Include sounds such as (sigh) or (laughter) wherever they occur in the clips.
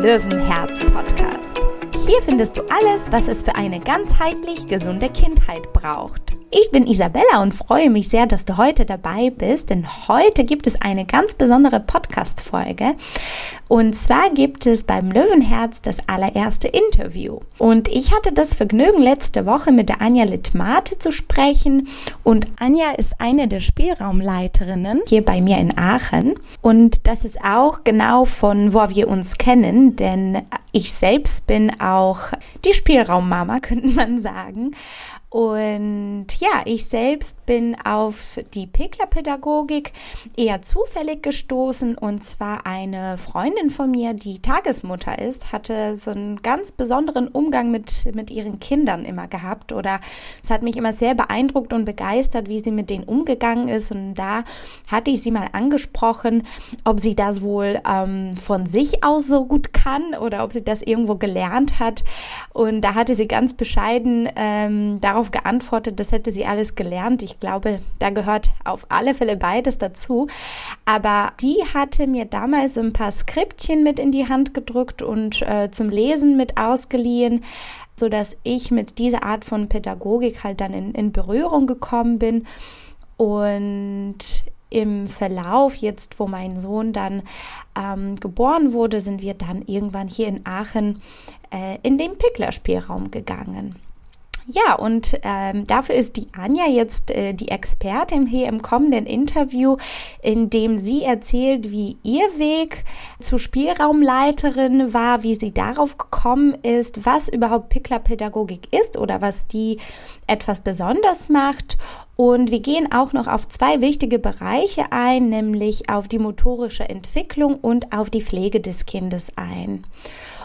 Löwenherz-Podcast. Hier findest du alles, was es für eine ganzheitlich gesunde Kindheit braucht. Ich bin Isabella und freue mich sehr, dass du heute dabei bist, denn heute gibt es eine ganz besondere Podcast-Folge. Und zwar gibt es beim Löwenherz das allererste Interview. Und ich hatte das Vergnügen, letzte Woche mit der Anja Littmate zu sprechen. Und Anja ist eine der Spielraumleiterinnen hier bei mir in Aachen. Und das ist auch genau von wo wir uns kennen, denn ich selbst bin auch die Spielraummama, (laughs) könnte man sagen. Und ja, ich selbst bin auf die Pekler-Pädagogik eher zufällig gestoßen. Und zwar eine Freundin von mir, die Tagesmutter ist, hatte so einen ganz besonderen Umgang mit, mit ihren Kindern immer gehabt. Oder es hat mich immer sehr beeindruckt und begeistert, wie sie mit denen umgegangen ist. Und da hatte ich sie mal angesprochen, ob sie das wohl ähm, von sich aus so gut kann oder ob sie das irgendwo gelernt hat. Und da hatte sie ganz bescheiden ähm, darauf darauf geantwortet, das hätte sie alles gelernt. Ich glaube, da gehört auf alle Fälle beides dazu. Aber die hatte mir damals ein paar Skriptchen mit in die Hand gedrückt und äh, zum Lesen mit ausgeliehen so dass ich mit dieser Art von Pädagogik halt dann in, in Berührung gekommen bin und im Verlauf, jetzt wo mein Sohn dann ähm, geboren wurde, sind wir dann irgendwann hier in Aachen äh, in den Pickler-Spielraum gegangen. Ja, und ähm, dafür ist die Anja jetzt äh, die Expertin hier im kommenden Interview, in dem sie erzählt, wie ihr Weg zur Spielraumleiterin war, wie sie darauf gekommen ist, was überhaupt Pickler-Pädagogik ist oder was die etwas besonders macht. Und wir gehen auch noch auf zwei wichtige Bereiche ein, nämlich auf die motorische Entwicklung und auf die Pflege des Kindes ein.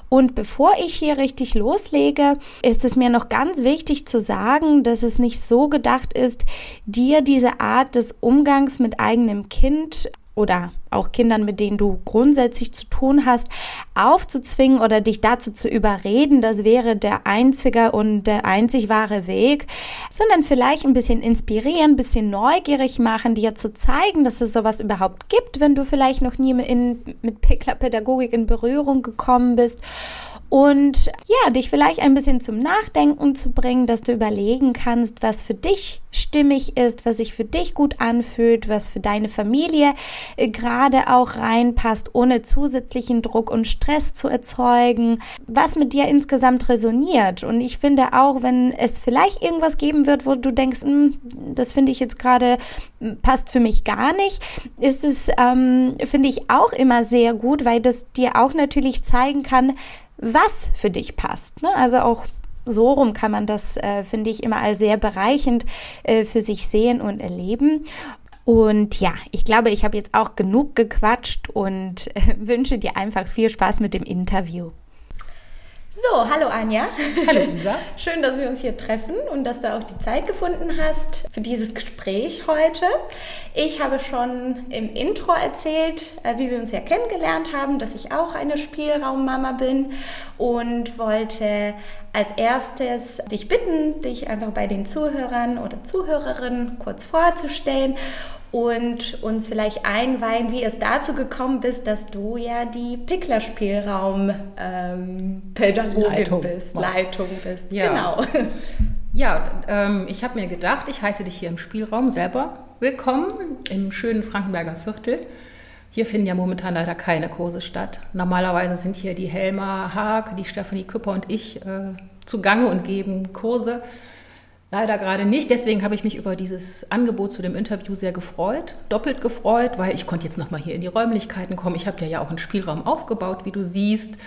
Und bevor ich hier richtig loslege, ist es mir noch ganz wichtig zu sagen, dass es nicht so gedacht ist, dir diese Art des Umgangs mit eigenem Kind oder auch Kindern, mit denen du grundsätzlich zu tun hast, aufzuzwingen oder dich dazu zu überreden, das wäre der einzige und der einzig wahre Weg, sondern vielleicht ein bisschen inspirieren, ein bisschen neugierig machen, dir zu zeigen, dass es sowas überhaupt gibt, wenn du vielleicht noch nie in, mit Pickler-Pädagogik in Berührung gekommen bist und ja, dich vielleicht ein bisschen zum Nachdenken zu bringen, dass du überlegen kannst, was für dich stimmig ist, was sich für dich gut anfühlt, was für deine Familie äh, gerade auch reinpasst, ohne zusätzlichen Druck und Stress zu erzeugen, was mit dir insgesamt resoniert. Und ich finde auch, wenn es vielleicht irgendwas geben wird, wo du denkst, hm, das finde ich jetzt gerade hm, passt für mich gar nicht, ist es, ähm, finde ich auch immer sehr gut, weil das dir auch natürlich zeigen kann, was für dich passt. Ne? Also auch so rum kann man das, äh, finde ich, immer als sehr bereichend äh, für sich sehen und erleben. Und ja, ich glaube, ich habe jetzt auch genug gequatscht und äh, (laughs) wünsche dir einfach viel Spaß mit dem Interview. So, hallo Anja. Hallo Isa. (laughs) Schön, dass wir uns hier treffen und dass du auch die Zeit gefunden hast für dieses Gespräch heute. Ich habe schon im Intro erzählt, äh, wie wir uns ja kennengelernt haben, dass ich auch eine Spielraummama bin und wollte als erstes dich bitten, dich einfach bei den Zuhörern oder Zuhörerinnen kurz vorzustellen und uns vielleicht einweihen, wie es dazu gekommen bist, dass du ja die Pickler-Spielraum-Pädagogin ähm, bist, machst. Leitung bist. Ja. Genau. (laughs) Ja, ähm, ich habe mir gedacht, ich heiße dich hier im Spielraum selber willkommen im schönen Frankenberger Viertel. Hier finden ja momentan leider keine Kurse statt. Normalerweise sind hier die Helma Haag, die Stefanie Küpper und ich äh, zugange und geben Kurse. Leider gerade nicht. Deswegen habe ich mich über dieses Angebot zu dem Interview sehr gefreut, doppelt gefreut, weil ich konnte jetzt nochmal hier in die Räumlichkeiten kommen. Ich habe dir ja auch einen Spielraum aufgebaut, wie du siehst.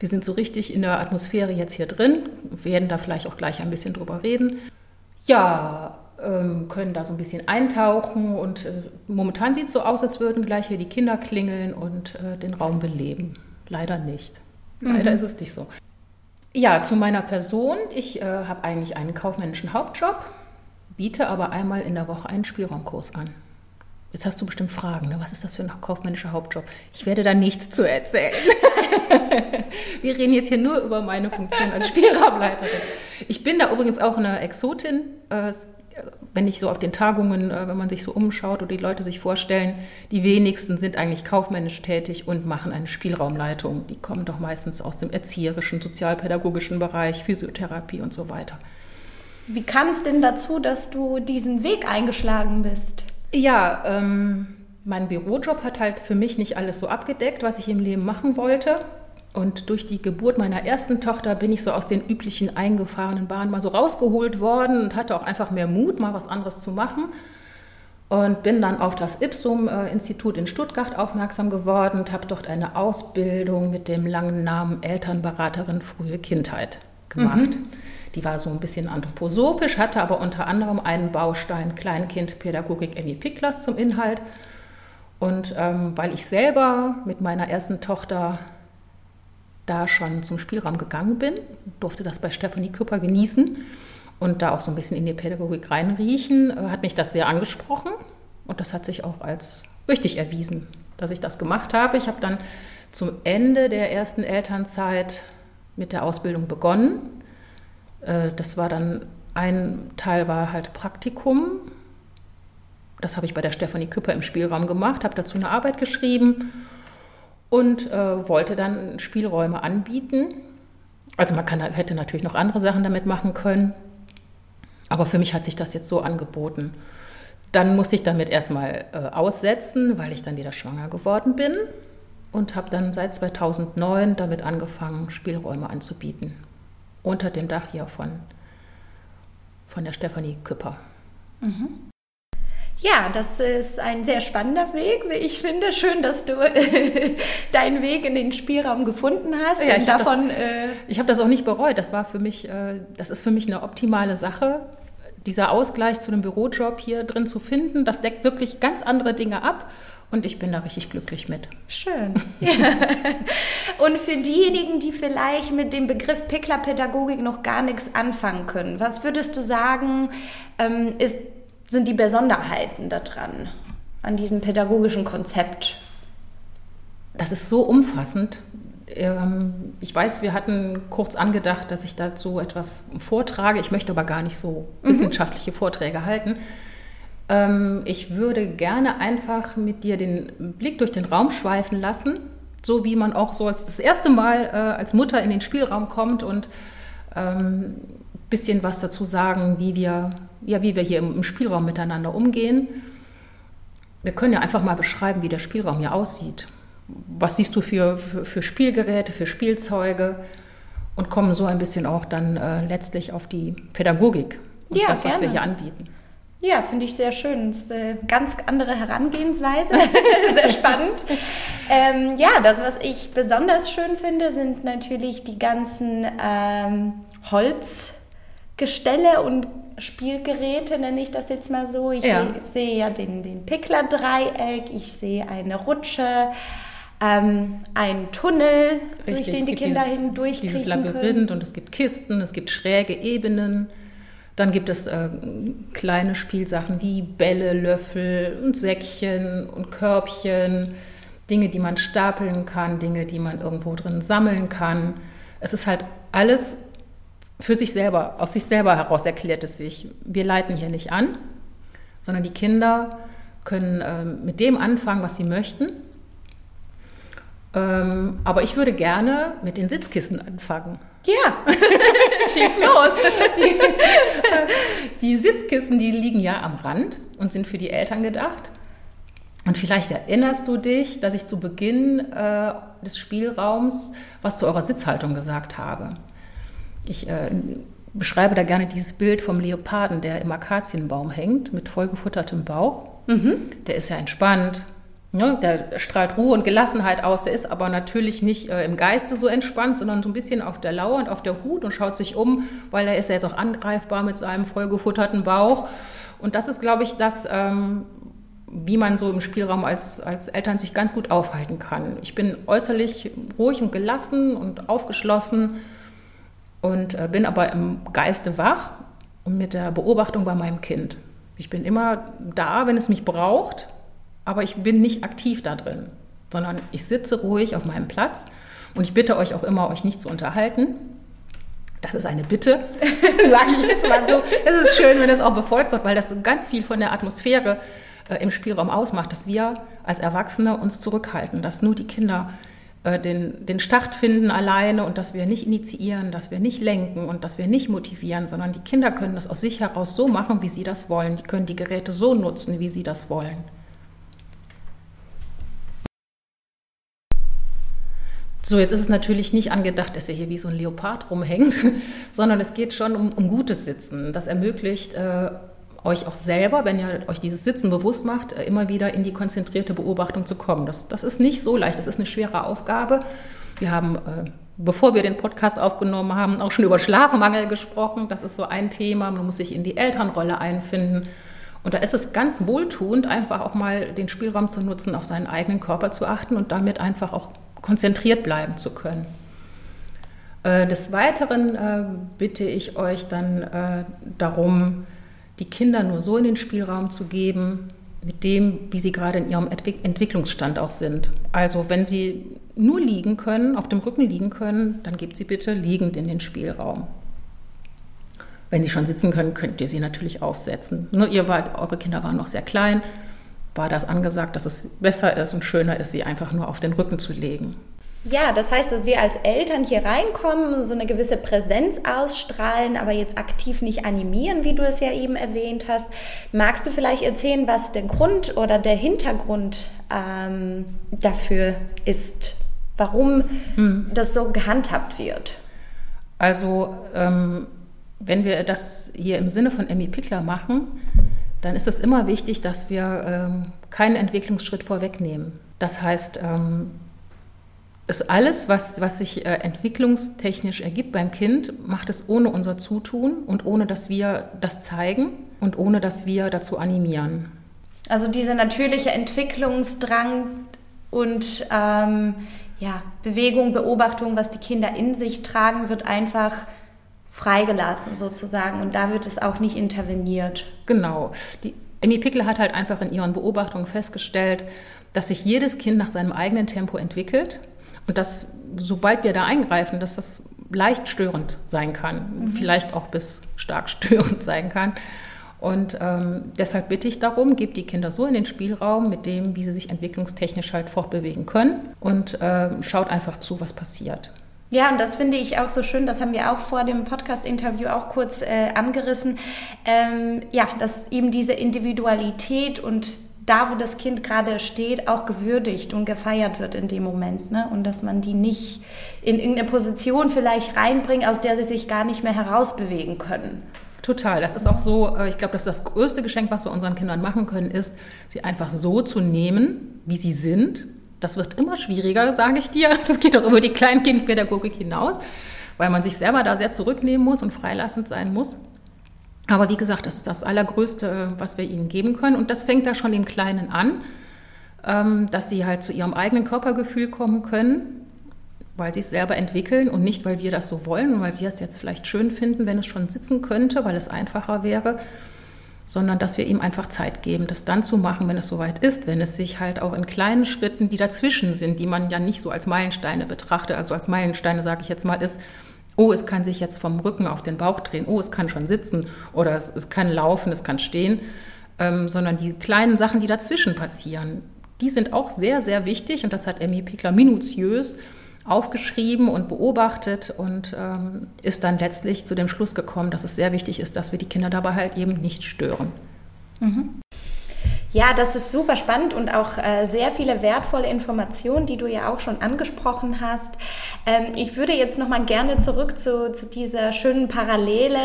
Wir sind so richtig in der Atmosphäre jetzt hier drin, werden da vielleicht auch gleich ein bisschen drüber reden. Ja, ähm, können da so ein bisschen eintauchen und äh, momentan sieht es so aus, als würden gleich hier die Kinder klingeln und äh, den Raum beleben. Leider nicht. Leider mhm. ist es nicht so. Ja, zu meiner Person. Ich äh, habe eigentlich einen kaufmännischen Hauptjob, biete aber einmal in der Woche einen Spielraumkurs an. Jetzt hast du bestimmt Fragen, ne? was ist das für ein kaufmännischer Hauptjob? Ich werde da nichts zu erzählen. (laughs) Wir reden jetzt hier nur über meine Funktion als Spielraumleiterin. Ich bin da übrigens auch eine Exotin. Äh, wenn ich so auf den Tagungen, äh, wenn man sich so umschaut oder die Leute sich vorstellen, die wenigsten sind eigentlich kaufmännisch tätig und machen eine Spielraumleitung. Die kommen doch meistens aus dem erzieherischen, sozialpädagogischen Bereich, Physiotherapie und so weiter. Wie kam es denn dazu, dass du diesen Weg eingeschlagen bist? Ja, ähm, mein Bürojob hat halt für mich nicht alles so abgedeckt, was ich im Leben machen wollte. Und durch die Geburt meiner ersten Tochter bin ich so aus den üblichen eingefahrenen Bahnen mal so rausgeholt worden und hatte auch einfach mehr Mut, mal was anderes zu machen. Und bin dann auf das Ipsum-Institut in Stuttgart aufmerksam geworden und habe dort eine Ausbildung mit dem langen Namen Elternberaterin frühe Kindheit gemacht. Mhm. Die war so ein bisschen anthroposophisch, hatte aber unter anderem einen Baustein Kleinkindpädagogik Emmy Picklas zum Inhalt. Und ähm, weil ich selber mit meiner ersten Tochter da schon zum Spielraum gegangen bin, durfte das bei Stefanie Küpper genießen und da auch so ein bisschen in die Pädagogik reinriechen, hat mich das sehr angesprochen und das hat sich auch als richtig erwiesen, dass ich das gemacht habe. Ich habe dann zum Ende der ersten Elternzeit mit der Ausbildung begonnen. Äh, das war dann ein Teil war halt Praktikum. Das habe ich bei der Stefanie Küpper im Spielraum gemacht, habe dazu eine Arbeit geschrieben und äh, wollte dann Spielräume anbieten. Also man kann, hätte natürlich noch andere Sachen damit machen können, aber für mich hat sich das jetzt so angeboten. Dann musste ich damit erstmal äh, aussetzen, weil ich dann wieder schwanger geworden bin und habe dann seit 2009 damit angefangen, Spielräume anzubieten. Unter dem Dach hier von, von der Stefanie Küpper. Mhm. Ja, das ist ein sehr spannender Weg, wie ich finde. Schön, dass du (laughs) deinen Weg in den Spielraum gefunden hast. Ja, ich habe das, äh, hab das, auch nicht bereut. Das war für mich, äh, das ist für mich eine optimale Sache, dieser Ausgleich zu einem Bürojob hier drin zu finden. Das deckt wirklich ganz andere Dinge ab. Und ich bin da richtig glücklich mit. Schön. (laughs) Und für diejenigen, die vielleicht mit dem Begriff Pickler-Pädagogik noch gar nichts anfangen können, was würdest du sagen, ähm, ist sind die Besonderheiten daran, an diesem pädagogischen Konzept? Das ist so umfassend. Ähm, ich weiß, wir hatten kurz angedacht, dass ich dazu etwas vortrage. Ich möchte aber gar nicht so mhm. wissenschaftliche Vorträge halten. Ähm, ich würde gerne einfach mit dir den Blick durch den Raum schweifen lassen, so wie man auch so als das erste Mal äh, als Mutter in den Spielraum kommt und ähm, bisschen was dazu sagen, wie wir, ja, wie wir hier im, Spielraum miteinander umgehen. Wir können ja einfach mal beschreiben, wie der Spielraum hier aussieht. Was siehst du für, für, für Spielgeräte, für Spielzeuge und kommen so ein bisschen auch dann äh, letztlich auf die Pädagogik und ja, das, was gerne. wir hier anbieten. Ja, finde ich sehr schön. Das ist eine ganz andere Herangehensweise. (laughs) sehr spannend. Ähm, ja, das, was ich besonders schön finde, sind natürlich die ganzen ähm, Holz- Gestelle und Spielgeräte, nenne ich das jetzt mal so. Ich ja. sehe ja den, den Pickler-Dreieck, ich sehe eine Rutsche, ähm, einen Tunnel, Richtig, durch den die Kinder dieses, hindurchkriechen Dieses Labyrinth können. und es gibt Kisten, es gibt schräge Ebenen. Dann gibt es äh, kleine Spielsachen wie Bälle, Löffel und Säckchen und Körbchen, Dinge, die man stapeln kann, Dinge, die man irgendwo drin sammeln kann. Es ist halt alles für sich selber, aus sich selber heraus erklärt es sich. Wir leiten hier nicht an, sondern die Kinder können ähm, mit dem anfangen, was sie möchten. Ähm, aber ich würde gerne mit den Sitzkissen anfangen. Ja, (laughs) schieß los. Die, die, Sitzkissen, die liegen ja am Rand und sind für die Eltern gedacht. Und vielleicht erinnerst du dich, dass ich zu Beginn äh, des Spielraums was zu eurer Sitzhaltung gesagt habe. Ich äh, beschreibe da gerne dieses Bild vom Leoparden, der im Akazienbaum hängt, mit vollgefuttertem Bauch. Mhm. Der ist ja entspannt, ne? der strahlt Ruhe und Gelassenheit aus. Der ist aber natürlich nicht äh, im Geiste so entspannt, sondern so ein bisschen auf der Lauer und auf der Hut und schaut sich um, weil er ist ja jetzt auch angreifbar mit seinem vollgefutterten Bauch. Und das ist, glaube ich, das, ähm, wie man so im Spielraum als, als Eltern sich ganz gut aufhalten kann. Ich bin äußerlich ruhig und gelassen und aufgeschlossen und äh, bin aber im Geiste wach und mit der Beobachtung bei meinem Kind. Ich bin immer da, wenn es mich braucht, aber ich bin nicht aktiv da drin, sondern ich sitze ruhig auf meinem Platz und ich bitte euch auch immer, euch nicht zu unterhalten. Das ist eine Bitte, (laughs) sage ich jetzt mal so. Es ist schön, wenn das auch befolgt wird, weil das ganz viel von der Atmosphäre äh, im Spielraum ausmacht, dass wir als Erwachsene uns zurückhalten, dass nur die Kinder den, den Start finden alleine und dass wir nicht initiieren, dass wir nicht lenken und dass wir nicht motivieren, sondern die Kinder können das aus sich heraus so machen, wie sie das wollen. Die können die Geräte so nutzen, wie sie das wollen. So, jetzt ist es natürlich nicht angedacht, dass er hier wie so ein Leopard rumhängt, (laughs) sondern es geht schon um, um gutes Sitzen. Das ermöglicht äh, euch auch selber, wenn ihr euch dieses Sitzen bewusst macht, äh, immer wieder in die konzentrierte Beobachtung zu kommen. Das, das ist nicht so leicht, das ist eine schwere Aufgabe. Wir haben, äh, bevor wir den Podcast aufgenommen haben, auch schon über Schlafmangel gesprochen. Das ist so ein Thema. Man muss sich in die Elternrolle einfinden. Und da ist es ganz wohltuend, einfach auch mal den Spielraum zu nutzen, auf seinen eigenen Körper zu achten und damit einfach auch konzentriert bleiben zu können. Äh, des Weiteren bitte ich euch dann darum, die Kinder nur so in den Spielraum zu geben, mit dem, wie sie gerade in ihrem Entwicklungsstand auch sind. Also wenn sie nur liegen können, auf dem Rücken liegen können, dann gebt sie bitte liegend in den Spielraum. Wenn sie schon sitzen können, könnt ihr sie natürlich aufsetzen. Nur ihr wart, eure Kinder waren noch sehr klein, war das angesagt, dass es besser ist und schöner ist, sie einfach nur auf den Rücken zu legen. Ja, das heißt, dass wir als Eltern hier reinkommen, so eine gewisse Präsenz ausstrahlen, aber jetzt aktiv nicht animieren, wie du es ja eben erwähnt hast. Magst du vielleicht erzählen, was der Grund oder der Hintergrund ähm, dafür ist, warum hm. das so gehandhabt wird? Also, ähm, wenn wir das hier im Sinne von Emmy Pickler machen, dann ist es immer wichtig, dass wir ähm, keinen Entwicklungsschritt vorwegnehmen. Das heißt, ähm, ist alles, was, was sich äh, entwicklungstechnisch ergibt beim Kind, macht es ohne unser Zutun und ohne, dass wir das zeigen und ohne, dass wir dazu animieren. Also dieser natürliche Entwicklungsdrang und ähm, ja, Bewegung, Beobachtung, was die Kinder in sich tragen, wird einfach freigelassen sozusagen und da wird es auch nicht interveniert. Genau. Die Emmy Pickel hat halt einfach in ihren Beobachtungen festgestellt, dass sich jedes Kind nach seinem eigenen Tempo entwickelt und dass sobald wir da eingreifen, dass das leicht störend sein kann, mhm. vielleicht auch bis stark (laughs) störend sein kann. Und ähm, deshalb bitte ich darum, gebt die Kinder so in den Spielraum mit dem, wie sie sich entwicklungstechnisch halt fortbewegen können und äh, schaut einfach zu, was passiert. Ja, und das finde ich auch so schön, das haben wir auch vor dem Podcast-Interview auch kurz äh, angerissen, ähm, ja, dass eben diese Individualität und da, wo das Kind gerade steht, auch gewürdigt und gefeiert wird in dem Moment. Ne? Und dass man die nicht in irgendeine Position vielleicht reinbringt, aus der sie sich gar nicht mehr herausbewegen können. Total. Das ist auch so, äh, ich glaube, das ist das größte Geschenk, was wir unseren Kindern machen können, ist, sie einfach so zu nehmen, wie sie sind, das wird immer schwieriger, sage ich dir. Das geht auch über die Kleinkindpädagogik hinaus, weil man sich selber da sehr zurücknehmen muss und freilassend sein muss. Aber wie gesagt, das ist das Allergrößte, was wir ihnen geben können. Und das fängt da schon im Kleinen an, ähm, dass sie halt zu ihrem eigenen Körpergefühl kommen können, weil sie es selber entwickeln und nicht, weil wir das so wollen und weil wir es jetzt vielleicht schön finden, wenn es schon sitzen könnte, weil es einfacher wäre, sondern dass wir ihm einfach Zeit geben, das dann zu machen, wenn es soweit ist, wenn es sich halt auch in kleinen Schritten, die dazwischen sind, die man ja nicht so als Meilensteine betrachtet, also als Meilensteine sage ich jetzt mal, ist, oh, es kann sich jetzt vom Rücken auf den Bauch drehen, oh, es kann schon sitzen oder es, es kann laufen, es kann stehen, ähm, sondern die kleinen Sachen, die dazwischen passieren, die sind auch sehr, sehr wichtig und das hat Emmy Pickler minutiös aufgeschrieben und beobachtet und ähm, ist dann letztlich zu dem Schluss gekommen, dass es sehr wichtig ist, dass wir die Kinder dabei halt eben nicht stören. Mhm. Ja, das ist super spannend und auch äh, sehr viele wertvolle Informationen, die du ja auch schon angesprochen hast. Ähm, ich würde jetzt noch mal gerne zurück zu, zu dieser schönen Parallele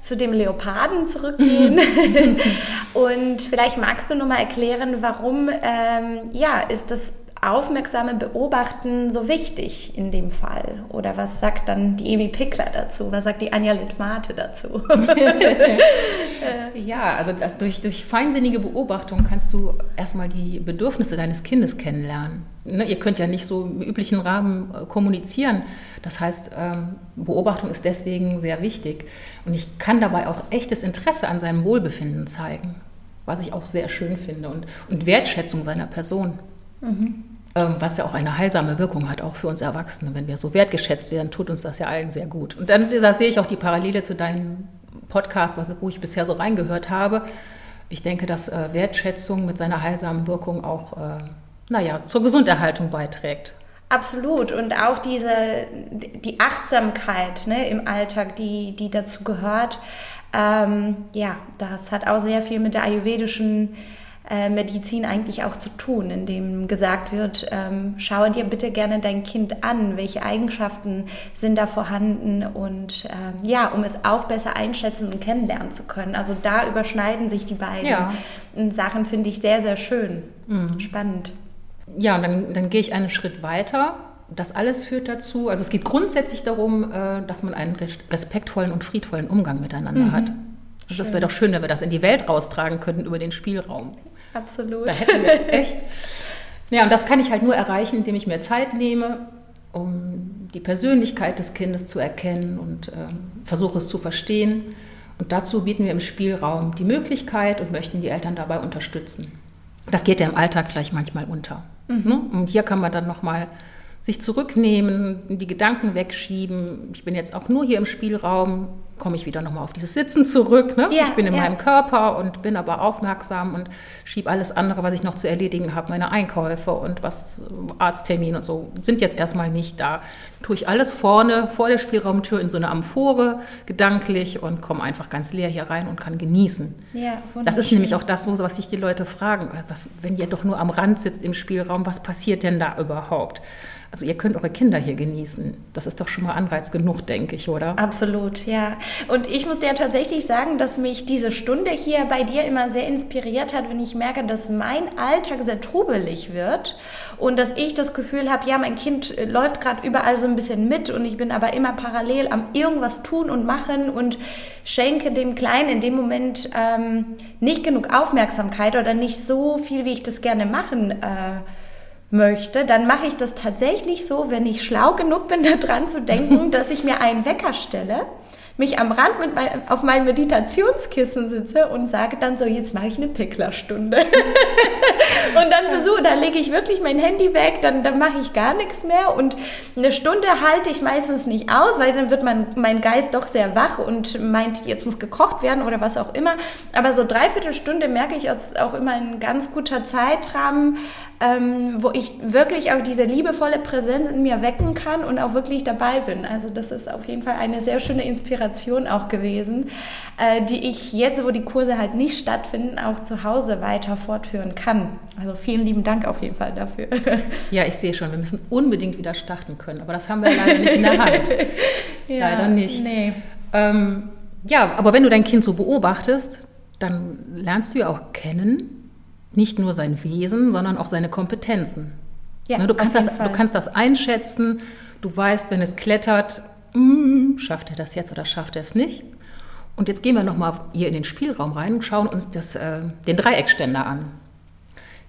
zu dem Leoparden zurückgehen. (laughs) (laughs) und vielleicht magst du noch mal erklären, warum ähm, ja ist das aufmerksame Beobachten so wichtig in dem Fall? Oder was sagt dann die Emi Pickler dazu? Was sagt die Anja Littmate dazu? (laughs) ja, also durch, durch feinsinnige Beobachtung kannst du erstmal die Bedürfnisse deines Kindes kennenlernen. Ne, ihr könnt ja nicht so im üblichen Rahmen äh, kommunizieren. Das heißt, ähm, Beobachtung ist deswegen sehr wichtig. Und ich kann dabei auch echtes Interesse an seinem Wohlbefinden zeigen, was ich auch sehr schön finde und, und Wertschätzung seiner Person. Mhm. Ähm, was ja auch eine heilsame Wirkung hat, auch für uns Erwachsene. Wenn wir so wertgeschätzt werden, tut uns das ja allen sehr gut. Und dann da sehe ich auch die Parallele zu deinem Podcast, wo ich bisher so reingehört habe. Ich denke, dass äh, Wertschätzung mit seiner heilsamen Wirkung auch, äh, naja, zur Gesunderhaltung beiträgt. Absolut. Und auch diese, die Achtsamkeit ne, im Alltag, die, die dazu gehört. Ähm, ja, das hat auch sehr viel mit der ayurvedischen äh, Medizin eigentlich auch zu tun, indem gesagt wird, ähm, schaue dir bitte gerne dein Kind an, welche Eigenschaften sind da vorhanden und ähm, ja, um es auch besser einschätzen und kennenlernen zu können. Also da überschneiden sich die beiden ja. Sachen, finde ich sehr, sehr schön. Mhm. Spannend. Ja, und dann, dann gehe ich einen Schritt weiter. Das alles führt dazu, also es geht grundsätzlich darum, äh, dass man einen respektvollen und friedvollen Umgang miteinander mhm. hat. Also das wäre doch schön, wenn wir das in die Welt raustragen könnten über den Spielraum. Absolut. Da hätten wir echt. Ja, und das kann ich halt nur erreichen, indem ich mir Zeit nehme, um die Persönlichkeit des Kindes zu erkennen und äh, versuche es zu verstehen. Und dazu bieten wir im Spielraum die Möglichkeit und möchten die Eltern dabei unterstützen. Das geht ja im Alltag gleich manchmal unter. Mhm. Ne? Und hier kann man dann nochmal sich zurücknehmen, die Gedanken wegschieben. Ich bin jetzt auch nur hier im Spielraum, komme ich wieder nochmal auf dieses Sitzen zurück. Ne? Ja, ich bin in ja. meinem Körper und bin aber aufmerksam und schiebe alles andere, was ich noch zu erledigen habe, meine Einkäufe und was Arzttermin und so, sind jetzt erstmal nicht da. Tue ich alles vorne vor der Spielraumtür in so eine Amphore gedanklich und komme einfach ganz leer hier rein und kann genießen. Ja, das ist nämlich auch das, was sich die Leute fragen. Was, wenn ihr doch nur am Rand sitzt im Spielraum, was passiert denn da überhaupt? Also ihr könnt eure Kinder hier genießen. Das ist doch schon mal Anreiz genug, denke ich, oder? Absolut, ja. Und ich muss dir tatsächlich sagen, dass mich diese Stunde hier bei dir immer sehr inspiriert hat, wenn ich merke, dass mein Alltag sehr trubelig wird und dass ich das Gefühl habe, ja, mein Kind äh, läuft gerade überall so ein bisschen mit und ich bin aber immer parallel am irgendwas tun und machen und schenke dem Kleinen in dem Moment ähm, nicht genug Aufmerksamkeit oder nicht so viel, wie ich das gerne machen äh, möchte, dann mache ich das tatsächlich so, wenn ich schlau genug bin, (laughs) daran zu denken, (laughs) dass ich mir einen Wecker stelle mich am Rand mit mein, auf mein Meditationskissen sitze und sage dann so, jetzt mache ich eine Picklerstunde. (laughs) und dann versuche, dann lege ich wirklich mein Handy weg, dann, dann mache ich gar nichts mehr und eine Stunde halte ich meistens nicht aus, weil dann wird mein, mein Geist doch sehr wach und meint, jetzt muss gekocht werden oder was auch immer. Aber so dreiviertel Stunde merke ich, ist auch immer ein ganz guter Zeitrahmen, ähm, wo ich wirklich auch diese liebevolle Präsenz in mir wecken kann und auch wirklich dabei bin. Also das ist auf jeden Fall eine sehr schöne Inspiration auch gewesen, äh, die ich jetzt, wo die Kurse halt nicht stattfinden, auch zu Hause weiter fortführen kann. Also vielen lieben Dank auf jeden Fall dafür. (laughs) Ja, ich sehe schon, wir müssen unbedingt wieder starten können, aber das haben wir leider nicht in der Hand. (laughs) ja, leider nicht. Nee. Ähm, ja, aber wenn du dein Kind so beobachtest, dann lernst du ja auch kennen, nicht nur sein Wesen, sondern auch seine Kompetenzen. Ja, ne, du, kannst das, du kannst das einschätzen, du weißt, wenn es klettert, mm, schafft er das jetzt oder schafft er es nicht. Und jetzt gehen wir nochmal hier in den Spielraum rein und schauen uns das, äh, den Dreieckständer an.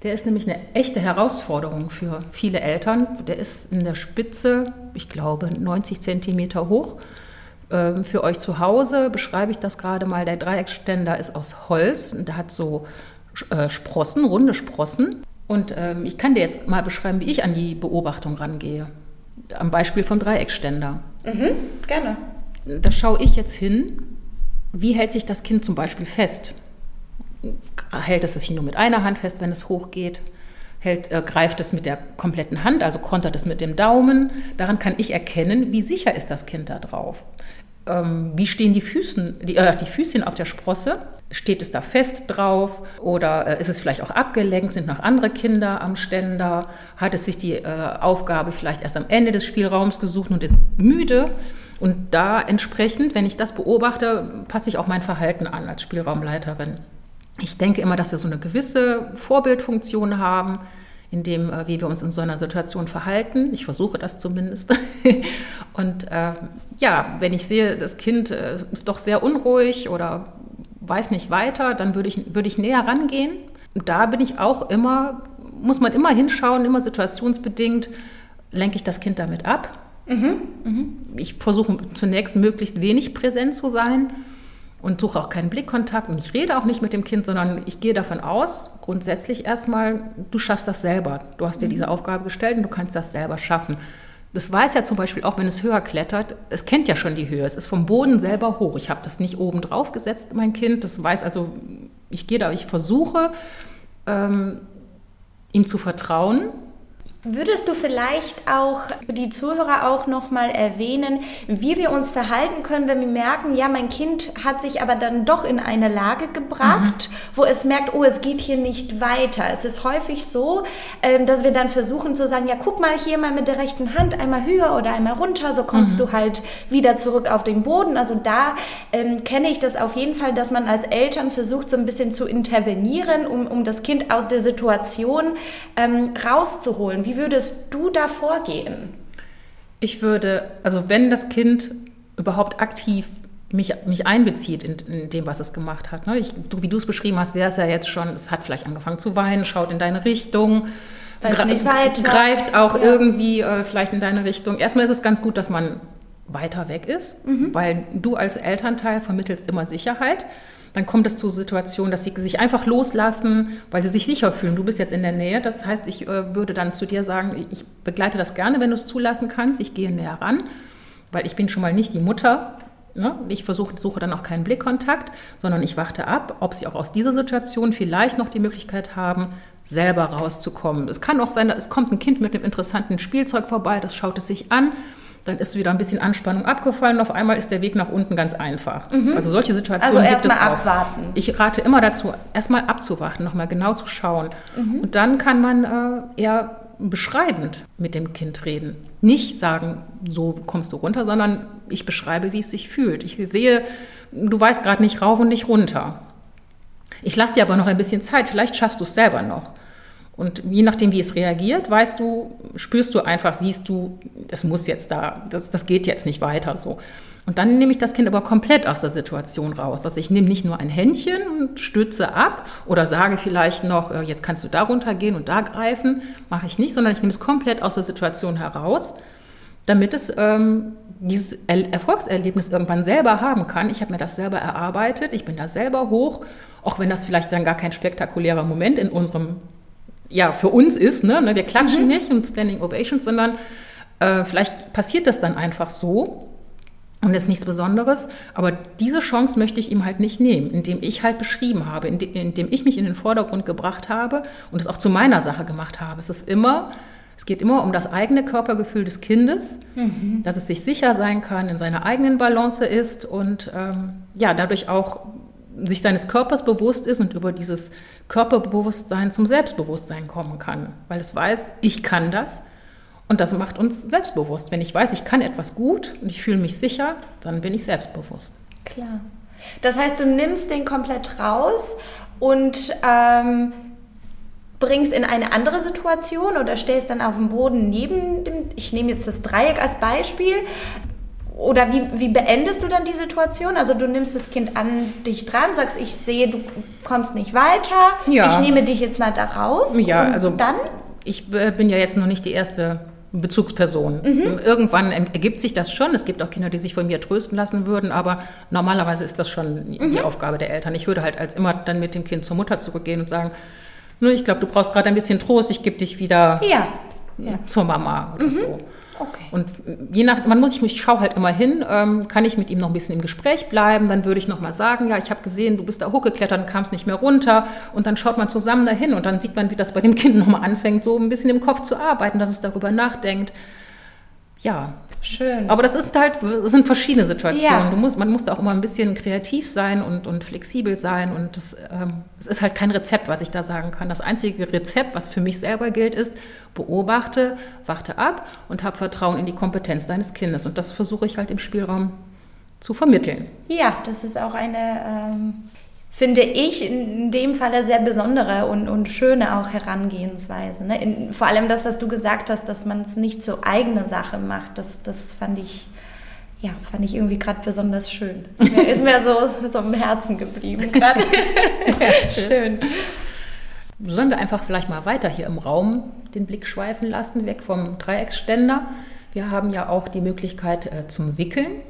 Der ist nämlich eine echte Herausforderung für viele Eltern. Der ist in der Spitze, ich glaube, 90 Zentimeter hoch. Ähm, für euch zu Hause beschreibe ich das gerade mal. Der Dreieckständer ist aus Holz und der hat so äh, Sprossen, runde Sprossen. Und ähm, ich kann dir jetzt mal beschreiben, wie ich an die Beobachtung rangehe. Am Beispiel vom Dreieckständer. Mhm, gerne. Da schaue ich jetzt hin, wie hält sich das Kind zum Beispiel fest? Hält es sich nur mit einer Hand fest, wenn es hochgeht? Hält, äh, greift es mit der kompletten Hand, also kontert es mit dem Daumen? Daran kann ich erkennen, wie sicher ist das Kind da drauf. Ähm, wie stehen die, Füßen, die, äh, die Füßchen auf der Sprosse? Steht es da fest drauf oder äh, ist es vielleicht auch abgelenkt? Sind noch andere Kinder am Ständer? Hat es sich die äh, Aufgabe vielleicht erst am Ende des Spielraums gesucht und ist müde? Und da entsprechend, wenn ich das beobachte, passe ich auch mein Verhalten an als Spielraumleiterin. Ich denke immer, dass wir so eine gewisse Vorbildfunktion haben, in dem, äh, wie wir uns in so einer Situation verhalten. Ich versuche das zumindest. (laughs) Und äh, ja, wenn ich sehe, das Kind äh, ist doch sehr unruhig oder weiß nicht weiter, dann würde ich, würde ich näher rangehen. Und da bin ich auch immer, muss man immer hinschauen, immer situationsbedingt, lenke ich das Kind damit ab. Mhm, mh. Ich versuche zunächst möglichst wenig präsent zu sein. Und suche auch keinen Blickkontakt und ich rede auch nicht mit dem Kind, sondern ich gehe davon aus, grundsätzlich erstmal, du schaffst das selber. Du hast dir diese Aufgabe gestellt und du kannst das selber schaffen. Das weiß ja zum Beispiel auch, wenn es höher klettert, es kennt ja schon die Höhe, es ist vom Boden selber hoch. Ich habe das nicht oben drauf gesetzt, mein Kind, das weiß also, ich gehe da, ich versuche, ähm, ihm zu vertrauen Würdest du vielleicht auch für die Zuhörer auch nochmal erwähnen, wie wir uns verhalten können, wenn wir merken, ja, mein Kind hat sich aber dann doch in eine Lage gebracht, mhm. wo es merkt, oh, es geht hier nicht weiter. Es ist häufig so, ähm, dass wir dann versuchen zu sagen, ja, guck mal hier mal mit der rechten Hand einmal höher oder einmal runter, so kommst mhm. du halt wieder zurück auf den Boden. Also da ähm, kenne ich das auf jeden Fall, dass man als Eltern versucht, so ein bisschen zu intervenieren, um, um das Kind aus der Situation ähm, rauszuholen. Wie würdest du da vorgehen? Ich würde, also wenn das Kind überhaupt aktiv mich, mich einbezieht in, in dem, was es gemacht hat. Ne? Ich, du, wie du es beschrieben hast, wäre es ja jetzt schon, es hat vielleicht angefangen zu weinen, schaut in deine Richtung, greift auch ja. irgendwie äh, vielleicht in deine Richtung. Erstmal ist es ganz gut, dass man weiter weg ist, mhm. weil du als Elternteil vermittelst immer Sicherheit dann kommt es zu Situationen, dass sie sich einfach loslassen, weil sie sich sicher fühlen. Du bist jetzt in der Nähe. Das heißt, ich äh, würde dann zu dir sagen, ich begleite das gerne, wenn du es zulassen kannst. Ich gehe näher ran, weil ich bin schon mal nicht die Mutter. Ne? Ich versuche, suche dann auch keinen Blickkontakt, sondern ich warte ab, ob sie auch aus dieser Situation vielleicht noch die Möglichkeit haben, selber rauszukommen. Es kann auch sein, es kommt ein Kind mit einem interessanten Spielzeug vorbei, das schaut es sich an dann ist wieder ein bisschen Anspannung abgefallen. Auf einmal ist der Weg nach unten ganz einfach. Mhm. Also solche Situationen also gibt es auch. abwarten. Ich rate immer dazu, erstmal abzuwarten, nochmal genau zu schauen. Mhm. Und dann kann man äh, eher beschreibend mit dem Kind reden. Nicht sagen, so kommst du runter, sondern ich beschreibe, wie es sich fühlt. Ich sehe, du weißt gerade nicht rauf und nicht runter. Ich lasse dir aber noch ein bisschen Zeit, vielleicht schaffst du es selber noch. Und je nachdem, wie es reagiert, weißt du, spürst du einfach, siehst du, das muss jetzt da, das, das geht jetzt nicht weiter so. Und dann nehme ich das Kind aber komplett aus der Situation raus. Also ich nehme nicht nur ein Händchen und stütze ab oder sage vielleicht noch, äh, jetzt kannst du da runtergehen und da greifen. Mache ich nicht, sondern ich nehme es komplett aus der Situation heraus, damit es ähm, dieses Erfolgserlebnis irgendwann selber haben kann. Ich habe mir das selber erarbeitet, ich bin da selber hoch, auch wenn das vielleicht dann gar kein spektakulärer Moment in unserem ja, für uns ist. Ne? ne wir klatschen mhm. nicht und Standing Ovations, sondern äh, vielleicht passiert das dann einfach so und ist nichts Besonderes. Aber diese Chance möchte ich ihm halt nicht nehmen, indem ich halt beschrieben habe, indem, indem ich mich in den Vordergrund gebracht habe und es auch zu meiner Sache gemacht habe. Es ist immer es geht immer um das eigene Körpergefühl des Kindes, mhm. dass es sich sicher sein kann, in seiner eigenen Balance ist und ähm, ja, dadurch auch sich seines Körpers bewusst ist und über dieses Körperbewusstsein zum Selbstbewusstsein kommen kann, weil es weiß, ich kann das und das macht uns selbstbewusst. Wenn ich weiß, ich kann etwas gut und ich fühle mich sicher, dann bin ich selbstbewusst. Klar. Das heißt, du nimmst den komplett raus und ähm, bringst in eine andere Situation oder stellst dann auf dem Boden neben dem, ich nehme jetzt das Dreieck als Beispiel, oder wie, wie beendest du dann die Situation? Also du nimmst das Kind an dich dran, sagst, ich sehe, du kommst nicht weiter, ja. ich nehme dich jetzt mal da raus. Ja, also dann? Ich bin ja jetzt noch nicht die erste Bezugsperson. Mhm. Irgendwann ergibt sich das schon. Es gibt auch Kinder, die sich von mir trösten lassen würden, aber normalerweise ist das schon mhm. die Aufgabe der Eltern. Ich würde halt als immer dann mit dem Kind zur Mutter zurückgehen und sagen, ich glaube, du brauchst gerade ein bisschen Trost, ich gebe dich wieder ja. Ja. zur Mama oder mhm. so. Okay. Und je nach, man muss, ich schaue halt immer hin, ähm, kann ich mit ihm noch ein bisschen im Gespräch bleiben, dann würde ich nochmal sagen, ja, ich habe gesehen, du bist da hochgeklettert und kamst nicht mehr runter und dann schaut man zusammen dahin und dann sieht man, wie das bei dem Kind (laughs) nochmal anfängt, so ein bisschen im Kopf zu arbeiten, dass es darüber nachdenkt. Ja, Schön. Aber das ist halt, das sind verschiedene Situationen. Ja. Du musst, man muss auch immer ein bisschen kreativ sein und, und flexibel sein. Und ähm, es ist halt kein Rezept, was ich da sagen kann. Das einzige Rezept, was für mich selber gilt, ist, beobachte, warte ab und habe Vertrauen in die Kompetenz deines Kindes. Und das versuche ich halt im Spielraum zu vermitteln. Ja, das ist auch eine ähm, finde ich in dem Falle sehr besondere und, und schöne auch Herangehensweise. Ne? In, vor allem das, was du gesagt hast, dass man es nicht zur eigenen Sache macht, das, das fand ich, ja, fand ich irgendwie gerade besonders schön. Ist mir, so, so im Herzen geblieben gerade. (laughs) schön. Sollen wir einfach vielleicht mal weiter hier im Raum den Blick schweifen lassen, weg vom Dreiecksständer? Wir haben ja auch die Möglichkeit äh, zum Wickeln.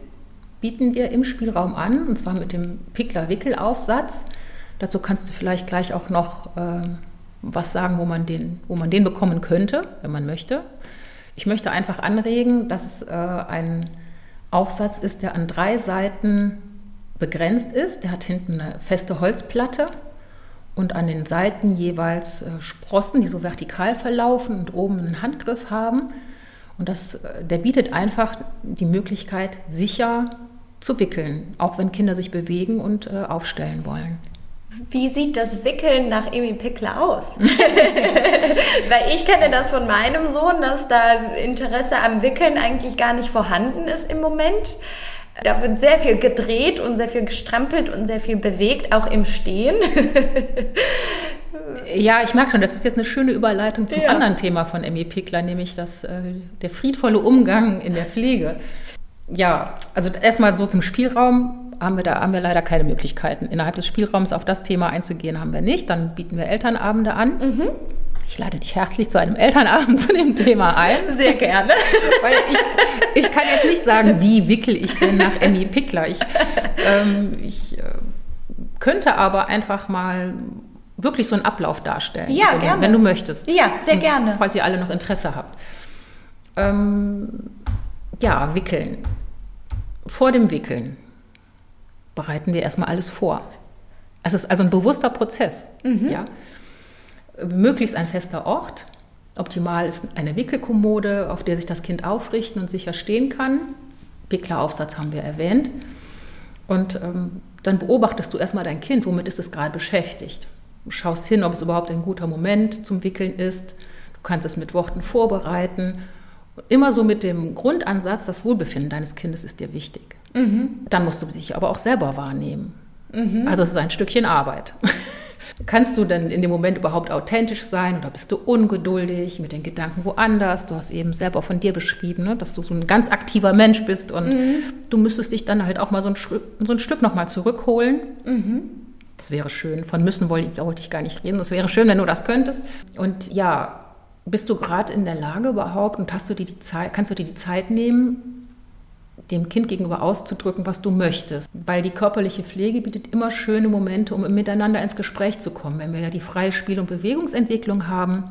Bieten wir im Spielraum an, und zwar mit dem Pickler-Wickelaufsatz. Dazu kannst du vielleicht gleich auch noch äh, was sagen, wo man, den, wo man den bekommen könnte, wenn man möchte. Ich möchte einfach anregen, dass es äh, ein Aufsatz ist, der an drei Seiten begrenzt ist. Der hat hinten eine feste Holzplatte und an den Seiten jeweils äh, Sprossen, die so vertikal verlaufen und oben einen Handgriff haben. Und das, äh, der bietet einfach die Möglichkeit, sicher zu wickeln, auch wenn Kinder sich bewegen und äh, aufstellen wollen. Wie sieht das Wickeln nach Emi Pickler aus? (laughs) (laughs) Weil ich kenne das von meinem Sohn, dass da Interesse am Wickeln eigentlich gar nicht vorhanden ist im Moment. Da wird sehr viel gedreht und sehr viel gestrampelt und sehr viel bewegt, auch im Stehen. (laughs) Ja, ich merke schon, das ist jetzt eine schöne Überleitung zum ja. anderen Thema von Emmy Pickler, nämlich das, äh, der friedvolle Umgang in der Pflege. Ja, also erstmal so zum Spielraum haben wir da haben wir leider keine Möglichkeiten. Innerhalb des Spielraums auf das Thema einzugehen haben wir nicht. Dann bieten wir Elternabende an. Mhm. Ich lade dich herzlich zu einem Elternabend (laughs) zu dem Thema ein. Sehr gerne. Weil ich, ich kann jetzt nicht sagen, wie wickel ich denn nach Emmy Pickler. Ich, ähm, ich äh, könnte aber einfach mal wirklich so einen Ablauf darstellen. Ja, wenn, gerne. Wenn du möchtest. Ja, sehr gerne. Falls ihr alle noch Interesse habt. Ähm, ja, wickeln. Vor dem Wickeln bereiten wir erstmal alles vor. Es ist also ein bewusster Prozess. Mhm. Ja? Möglichst ein fester Ort. Optimal ist eine Wickelkommode, auf der sich das Kind aufrichten und sicher stehen kann. Wickleraufsatz haben wir erwähnt. Und ähm, dann beobachtest du erstmal dein Kind, womit ist es gerade beschäftigt. Du schaust hin, ob es überhaupt ein guter Moment zum Wickeln ist. Du kannst es mit Worten vorbereiten. Immer so mit dem Grundansatz, das Wohlbefinden deines Kindes ist dir wichtig. Mhm. Dann musst du dich aber auch selber wahrnehmen. Mhm. Also es ist ein Stückchen Arbeit. (laughs) Kannst du denn in dem Moment überhaupt authentisch sein oder bist du ungeduldig mit den Gedanken woanders? Du hast eben selber von dir beschrieben, ne, dass du so ein ganz aktiver Mensch bist und mhm. du müsstest dich dann halt auch mal so ein, so ein Stück nochmal zurückholen. Mhm. Das wäre schön. Von müssen wollte, ich gar nicht reden. Das wäre schön, wenn du das könntest. Und ja, bist du gerade in der Lage überhaupt und hast du dir die Zeit, kannst du dir die Zeit nehmen, dem Kind gegenüber auszudrücken, was du möchtest. Weil die körperliche Pflege bietet immer schöne Momente, um miteinander ins Gespräch zu kommen. Wenn wir ja die freie Spiel- und Bewegungsentwicklung haben,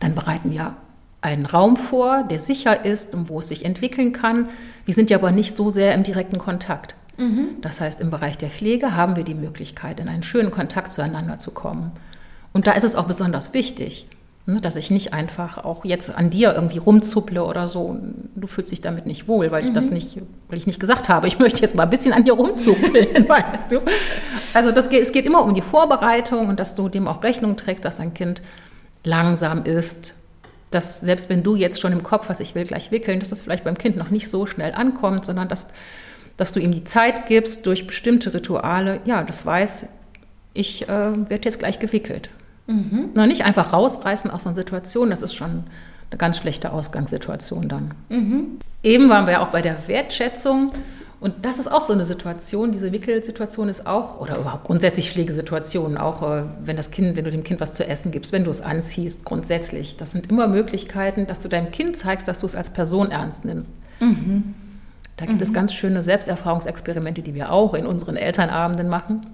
dann bereiten wir einen Raum vor, der sicher ist und wo es sich entwickeln kann. Wir sind ja aber nicht so sehr im direkten Kontakt. Mhm. Das heißt, im Bereich der Pflege haben wir die Möglichkeit, in einen schönen Kontakt zueinander zu kommen. Und da ist es auch besonders wichtig, Ne, dass ich nicht einfach auch jetzt an dir irgendwie rumzupple oder so. Du fühlst dich damit nicht wohl, weil ich mhm. das nicht, weil ich nicht gesagt habe, ich (laughs) möchte jetzt mal ein bisschen an dir rumzuppeln, (laughs) weißt du. Also das, es geht immer um die Vorbereitung und dass du dem auch Rechnung trägst, dass ein Kind langsam ist, dass selbst wenn du jetzt schon im Kopf hast, ich will gleich wickeln, dass das vielleicht beim Kind noch nicht so schnell ankommt, sondern dass, dass du ihm die Zeit gibst durch bestimmte Rituale, ja, das weiß, ich äh, werde jetzt gleich gewickelt. Mhm. Na, nicht einfach rausreißen aus einer Situation, das ist schon eine ganz schlechte Ausgangssituation dann. Mhm. Eben waren wir ja auch bei der Wertschätzung. Und das ist auch so eine Situation, diese Wickelsituation ist auch, oder überhaupt grundsätzlich Pflegesituationen, auch äh, wenn das Kind, wenn du dem Kind was zu essen gibst, wenn du es anziehst, grundsätzlich. Das sind immer Möglichkeiten, dass du deinem Kind zeigst, dass du es als Person ernst nimmst. Mhm. Da gibt mhm. es ganz schöne Selbsterfahrungsexperimente, die wir auch in unseren Elternabenden machen.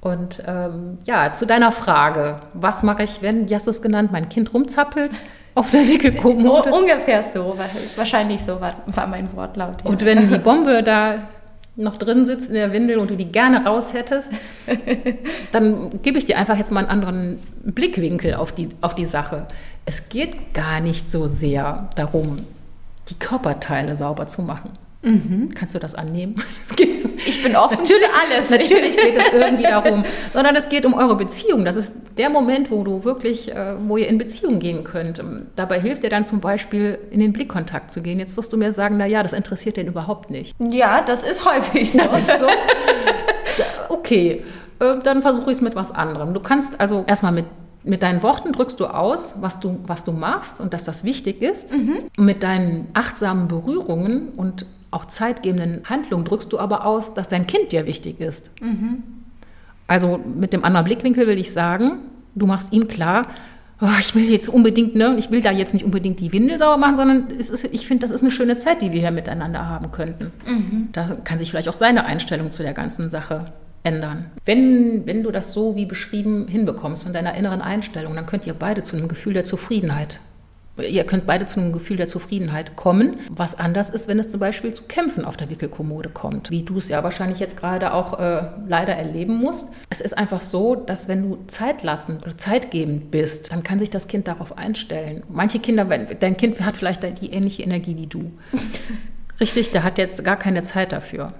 Und ähm, ja, zu deiner Frage, was mache ich, wenn, wie hast du es genannt, mein Kind rumzappelt (laughs) auf der Wickelkommode? Ungefähr so, wahrscheinlich so war, war mein Wortlaut. Ja. Und wenn die Bombe da noch drin sitzt in der Windel und du die gerne raus hättest, (laughs) dann gebe ich dir einfach jetzt mal einen anderen Blickwinkel auf die, auf die Sache. Es geht gar nicht so sehr darum, die Körperteile sauber zu machen. Mhm. Kannst du das annehmen? (laughs) ich bin offen natürlich, für alles. Natürlich geht es (laughs) irgendwie darum, sondern es geht um eure Beziehung. Das ist der Moment, wo du wirklich, äh, wo ihr in Beziehung gehen könnt. Ähm, dabei hilft dir dann zum Beispiel, in den Blickkontakt zu gehen. Jetzt wirst du mir sagen, na ja, das interessiert den überhaupt nicht. Ja, das ist häufig so. Das ist so. (laughs) Okay, äh, dann versuche ich es mit was anderem. Du kannst also erstmal mit mit deinen Worten drückst du aus, was du, was du machst und dass das wichtig ist. Mhm. Mit deinen achtsamen Berührungen und auch zeitgebenden Handlungen drückst du aber aus, dass dein Kind dir wichtig ist. Mhm. Also mit dem anderen Blickwinkel will ich sagen, du machst ihm klar, oh, ich will jetzt unbedingt, ne, ich will da jetzt nicht unbedingt die Windel sauber machen, sondern ist, ich finde, das ist eine schöne Zeit, die wir hier miteinander haben könnten. Mhm. Da kann sich vielleicht auch seine Einstellung zu der ganzen Sache ändern. Wenn, wenn du das so wie beschrieben hinbekommst von deiner inneren Einstellung, dann könnt ihr beide zu einem Gefühl der Zufriedenheit Ihr könnt beide zu einem Gefühl der Zufriedenheit kommen. Was anders ist, wenn es zum Beispiel zu Kämpfen auf der Wickelkommode kommt, wie du es ja wahrscheinlich jetzt gerade auch äh, leider erleben musst. Es ist einfach so, dass wenn du zeitlassend oder zeitgebend bist, dann kann sich das Kind darauf einstellen. Manche Kinder, dein Kind hat vielleicht die ähnliche Energie wie du. Richtig, der hat jetzt gar keine Zeit dafür.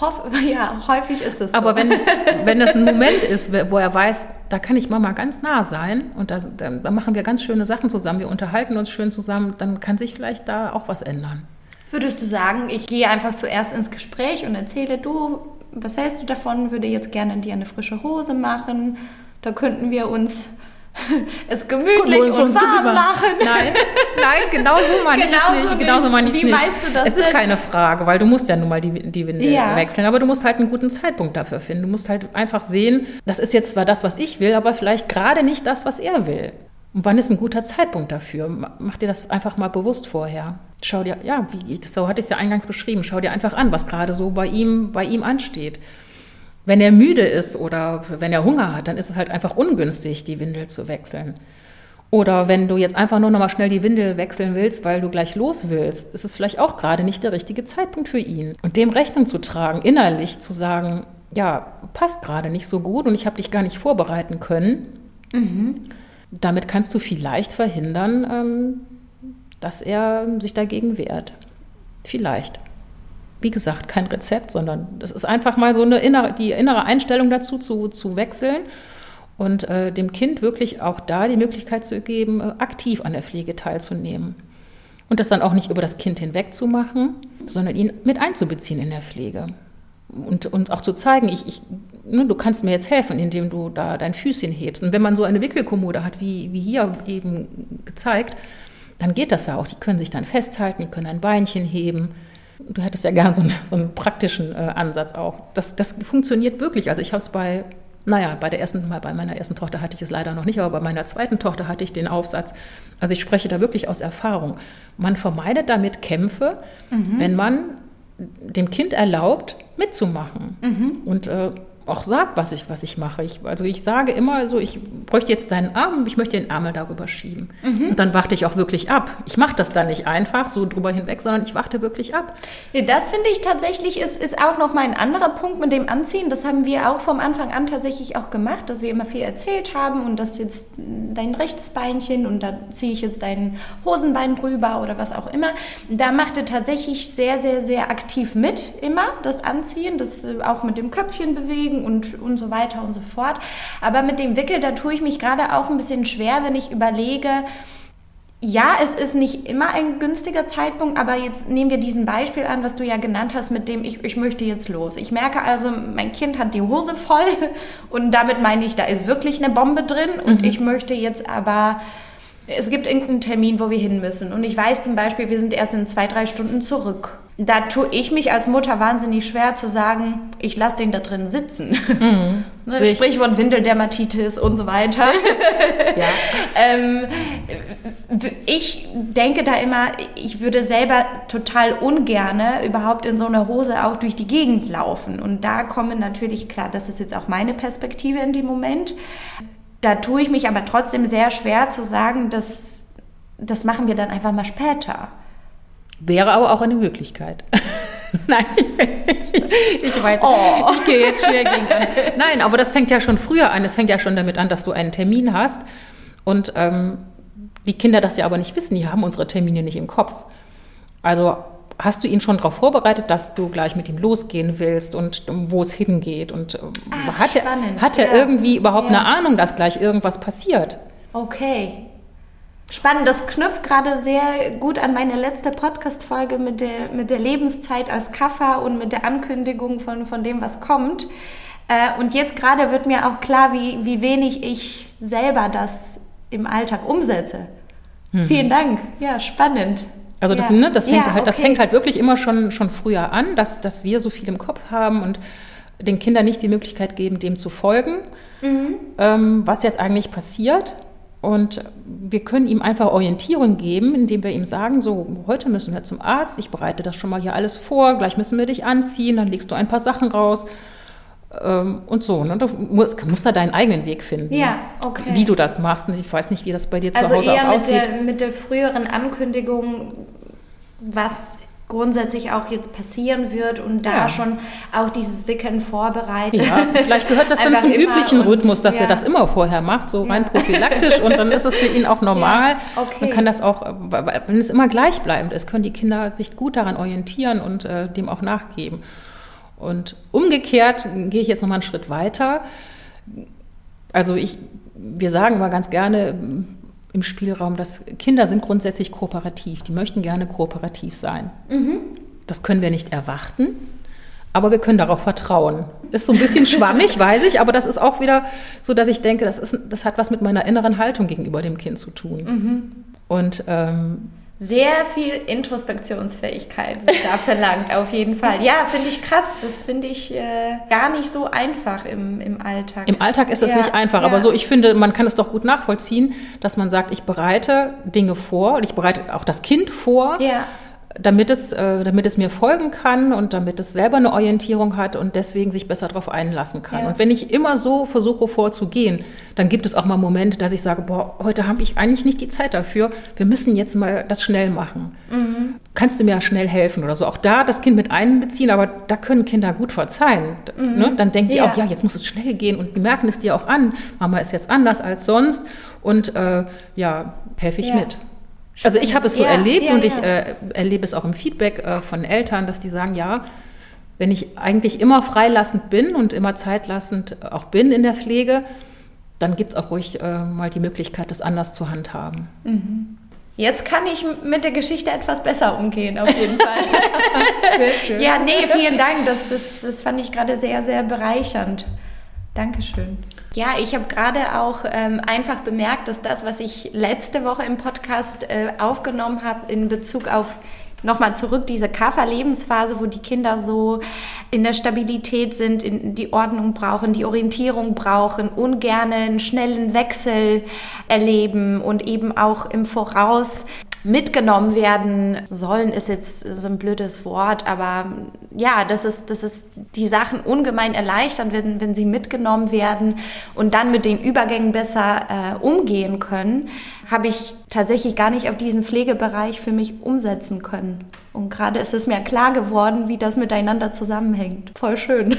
Hoff, (laughs) ja, häufig ist es so. Aber wenn, (laughs) wenn das ein Moment ist, wo er weiß, da kann ich Mama ganz nah sein und da, da machen wir ganz schöne Sachen zusammen, wir unterhalten uns schön zusammen, dann kann sich vielleicht da auch was ändern. Würdest du sagen, ich gehe einfach zuerst ins Gespräch und erzähle, du, was hältst du davon, würde jetzt gerne dir eine frische Hose machen, da könnten wir uns (laughs) es gemütlich und warm machen. Nein, nein, genau so meine genau ich es nicht. Genau so meine ich es nicht. Meinst du das es ist denn? keine Frage, weil du musst ja nun mal die, die Windel ja. wechseln, aber du musst halt einen guten Zeitpunkt dafür finden. Du musst halt einfach sehen, das ist jetzt zwar das, was ich will, aber vielleicht gerade nicht das, was er will. Und wann ist ein guter Zeitpunkt dafür? Mach dir das einfach mal bewusst vorher. Schau dir, ja, wie, so hatte ich es ja eingangs beschrieben, schau dir einfach an, was gerade so bei ihm, bei ihm ansteht. Wenn er müde ist oder wenn er Hunger hat, dann ist es halt einfach ungünstig, die Windel zu wechseln. Oder wenn du jetzt einfach nur noch mal schnell die Windel wechseln willst, weil du gleich los willst, ist es vielleicht auch gerade nicht der richtige Zeitpunkt für ihn. Und dem Rechnung zu tragen, innerlich zu sagen, ja, passt gerade nicht so gut und ich habe dich gar nicht vorbereiten können. Mhm. Damit kannst du vielleicht verhindern, ähm, dass er sich dagegen wehrt. Vielleicht wie gesagt, kein Rezept, sondern das ist einfach mal so eine innere, die innere Einstellung dazu zu, zu wechseln und äh, dem Kind wirklich auch da die Möglichkeit zu geben, äh, aktiv an der Pflege teilzunehmen. Und das dann auch nicht über das Kind hinweg zu machen, sondern ihn mit einzubeziehen in der Pflege. Und, und auch zu zeigen, ich, ich, ne, du kannst mir jetzt helfen, indem du da dein Füßchen hebst. Und wenn man so eine Wickelkommode hat, wie, wie hier eben gezeigt, dann geht das ja auch. Die können sich dann festhalten, die können ein Beinchen heben du hättest ja gern so einen, so einen praktischen äh, Ansatz auch. Das, das funktioniert wirklich. Also ich habe es bei, naja, bei der ersten, bei meiner ersten Tochter hatte ich es leider noch nicht, aber bei meiner zweiten Tochter hatte ich den Aufsatz. Also ich spreche da wirklich aus Erfahrung. Man vermeidet damit Kämpfe, mhm. wenn man dem Kind erlaubt, mitzumachen. Mhm. Und äh, auch sagt, was ich, was ich mache. Ich, also ich sage immer so, ich bräuchte jetzt deinen Arm und ich möchte den Ärmel darüber schieben. Mhm. Und dann warte ich auch wirklich ab. Ich mache das dann nicht einfach so drüber hinweg, sondern ich warte wirklich ab. Das finde ich tatsächlich ist, ist auch noch mal ein anderer Punkt mit dem Anziehen. Das haben wir auch vom Anfang an tatsächlich auch gemacht, dass wir immer viel erzählt haben und das jetzt dein rechtes Beinchen und da ziehe ich jetzt dein Hosenbein drüber oder was auch immer. Da macht er tatsächlich sehr, sehr, sehr aktiv mit immer das Anziehen, das äh, auch mit dem Köpfchen bewegen bewegen und, und so weiter und so fort. Aber mit dem Wickel, da tue ich mich gerade auch ein bisschen schwer, wenn ich überlege, ja, es ist nicht immer ein günstiger Zeitpunkt, aber jetzt nehmen wir diesen Beispiel an, was du ja genannt hast, mit dem ich, ich möchte jetzt los. Ich merke also, mein Kind hat die Hose voll (laughs) und damit meine ich, da ist wirklich eine Bombe drin und mhm. ich möchte jetzt aber, es gibt irgendeinen Termin, wo wir hin müssen und ich weiß zum Beispiel, wir sind erst in zwei, drei Stunden zurück da tue ich mich als Mutter wahnsinnig schwer zu sagen, ich lasse den da drin sitzen. Mhm. (laughs) ne, Sprichwort Windeldermatitis und so weiter. (laughs) ja. (laughs) ähm, ich denke da immer, ich würde selber total ungerne überhaupt in so einer Hose auch durch die Gegend laufen. Und da kommen natürlich, klar, das ist jetzt auch meine Perspektive in dem Moment. Da tue ich mich aber trotzdem sehr schwer zu sagen, dass das machen wir dann einfach mal später. Wäre aber auch eine Möglichkeit. (laughs) Nein, ich weiß, oh. ich gehe jetzt schwer gegen an. Nein, aber das fängt ja schon früher an. Es fängt ja schon damit an, dass du einen Termin hast. Und ähm, die Kinder das ja aber nicht wissen, die haben unsere Termine nicht im Kopf. Also hast du ihn schon darauf vorbereitet, dass du gleich mit ihm losgehen willst und um, wo es hingeht? Und ähm, Ach, hat, er, hat er ja. irgendwie überhaupt ja. eine Ahnung, dass gleich irgendwas passiert? Okay. Spannend, das knüpft gerade sehr gut an meine letzte Podcast-Folge mit der, mit der Lebenszeit als Kaffer und mit der Ankündigung von, von dem, was kommt. Äh, und jetzt gerade wird mir auch klar, wie, wie wenig ich selber das im Alltag umsetze. Mhm. Vielen Dank. Ja, spannend. Also das, ja. ne, das, fängt, ja, halt, das fängt halt wirklich immer schon, schon früher an, dass, dass wir so viel im Kopf haben und den Kindern nicht die Möglichkeit geben, dem zu folgen, mhm. ähm, was jetzt eigentlich passiert Und wir können ihm einfach Orientierung geben, indem wir ihm sagen, so, heute müssen wir zum Arzt, ich bereite das schon mal hier alles vor, gleich müssen wir dich anziehen, dann legst du ein paar Sachen raus und so. Ne? Du musst, musst da deinen eigenen Weg finden. Ja, okay. Wie du das machst. Und ich weiß nicht, wie das bei dir zu Also Hause eher mit aussieht. der, mit der früheren Ankündigung, was grundsätzlich auch jetzt passieren wird und da Ja. schon auch dieses Wickeln vorbereitet. Ja, vielleicht gehört das (laughs) dann zum üblichen Rhythmus, dass ja. er das immer vorher macht, so rein Ja. prophylaktisch und dann ist es für ihn auch (laughs) normal. Okay. Man kann das auch, wenn es immer gleichbleibend ist, können die Kinder sich gut daran orientieren und äh, dem auch nachgeben. Und umgekehrt gehe ich jetzt nochmal einen Schritt weiter. Also ich, wir sagen immer ganz gerne im Spielraum, dass Kinder sind grundsätzlich kooperativ. Die möchten gerne kooperativ sein. Das können wir nicht erwarten, aber wir können darauf vertrauen. Ist so ein bisschen schwammig, (laughs) weiß ich, aber das ist auch wieder so, dass ich denke, das, ist, das hat was mit meiner inneren Haltung gegenüber dem Kind zu tun. Und ähm, Sehr viel Introspektionsfähigkeit wird da verlangt, auf jeden Fall. Ja, finde ich krass. Das finde ich äh, gar nicht so einfach im, im Alltag. Im Alltag ist es Ja, nicht einfach, ja. aber so, ich finde, man kann es doch gut nachvollziehen, dass man sagt, ich bereite Dinge vor und ich bereite auch das Kind vor, Ja. Damit, es, äh, damit es mir folgen kann und damit es selber eine Orientierung hat und deswegen sich besser darauf einlassen kann. Ja. Und wenn ich immer so versuche vorzugehen, dann gibt es auch mal Momente, dass ich sage, boah, heute habe ich eigentlich nicht die Zeit dafür, wir müssen jetzt mal das schnell machen. Mhm. Kannst du mir schnell helfen oder so? Auch da das Kind mit einbeziehen, aber da können Kinder gut verzeihen. D- Ne? Dann denken die Mhm. Ja. auch, ja, jetzt muss es schnell gehen und die merken es dir auch an. Mama ist jetzt anders als sonst und äh, ja, helfe ich Ja. mit. Also ich habe es so Ja, erlebt ja, und ich äh, erlebe es auch im Feedback äh, von Eltern, dass die sagen, ja, wenn ich eigentlich immer freilassend bin und immer zeitlassend auch bin in der Pflege, dann gibt es auch ruhig äh, mal die Möglichkeit, das anders zu handhaben. Jetzt kann ich mit der Geschichte etwas besser umgehen, auf jeden Fall. (laughs) Ja, nee, vielen Dank. Das, das, das fand ich gerade sehr, sehr bereichernd. Dankeschön. Ja, ich habe gerade auch ähm, einfach bemerkt, dass das, was ich letzte Woche im Podcast äh, aufgenommen habe in Bezug auf nochmal zurück diese Kaffer-Lebensphase, wo die Kinder so in der Stabilität sind, in die Ordnung brauchen, die Orientierung brauchen, ungerne einen schnellen Wechsel erleben und eben auch im Voraus mitgenommen werden sollen, ist jetzt so ein blödes Wort, aber ja, das ist, das ist die Sachen ungemein erleichtern, wenn, wenn sie mitgenommen werden und dann mit den Übergängen besser äh, umgehen können, habe ich tatsächlich gar nicht auf diesen Pflegebereich für mich umsetzen können. Und gerade ist es mir klar geworden, wie das miteinander zusammenhängt. Voll schön.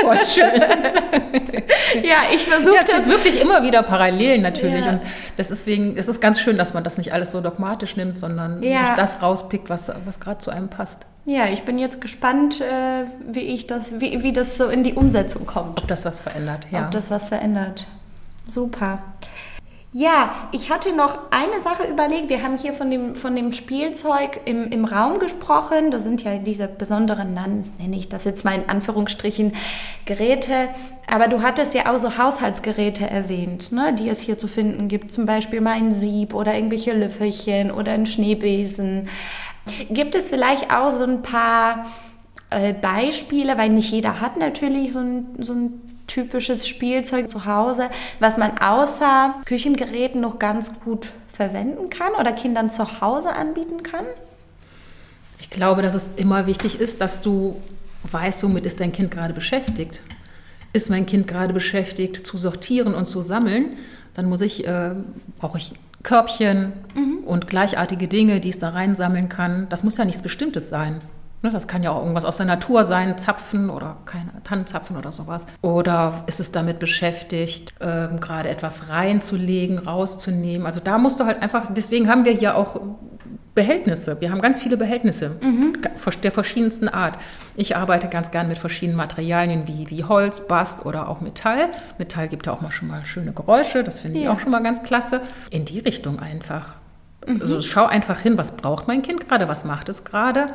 Voll schön. (laughs) (laughs) ja, ich versuche Ja, es das gibt wirklich immer wieder Parallelen natürlich. Ja. Und das deswegen, es ist ganz schön, dass man das nicht alles so dogmatisch nimmt, sondern Ja. sich das rauspickt, was, was gerade zu einem passt. Ja, ich bin jetzt gespannt, äh, wie ich das, wie, wie das so in die Umsetzung kommt. Ob das was verändert, ja. Ob das was verändert. Super. Ja, ich hatte noch eine Sache überlegt. Wir haben hier von dem, von dem Spielzeug im, im Raum gesprochen. Das sind ja diese besonderen, nan- nenne ich das jetzt mal in Anführungsstrichen, Geräte. Aber du hattest ja auch so Haushaltsgeräte erwähnt, ne, die es hier zu finden gibt. Zum Beispiel mal ein Sieb oder irgendwelche Löffelchen oder ein Schneebesen. Gibt es vielleicht auch so ein paar äh, Beispiele, weil nicht jeder hat natürlich so ein, so ein typisches Spielzeug zu Hause, was man außer Küchengeräten noch ganz gut verwenden kann oder Kindern zu Hause anbieten kann? Ich glaube, dass es immer wichtig ist, dass du weißt, womit ist dein Kind gerade beschäftigt. Ist mein Kind gerade beschäftigt zu sortieren und zu sammeln, dann muss ich, äh, brauche ich Körbchen und gleichartige Dinge, die es da reinsammeln kann. Das muss ja nichts Bestimmtes sein. Ne, Das kann ja auch irgendwas aus der Natur sein, Zapfen oder keine Tannenzapfen oder sowas. Oder ist es damit beschäftigt, ähm, gerade etwas reinzulegen, rauszunehmen? Also da musst du halt einfach, deswegen haben wir hier auch Behältnisse. Wir haben ganz viele Behältnisse der verschiedensten Art. Ich arbeite ganz gern mit verschiedenen Materialien wie, wie Holz, Bast oder auch Metall. Metall gibt ja auch mal schon mal schöne Geräusche, das finde ich Ja. auch schon mal ganz klasse. In die Richtung einfach. Also schau einfach hin, was braucht mein Kind gerade, was macht es gerade.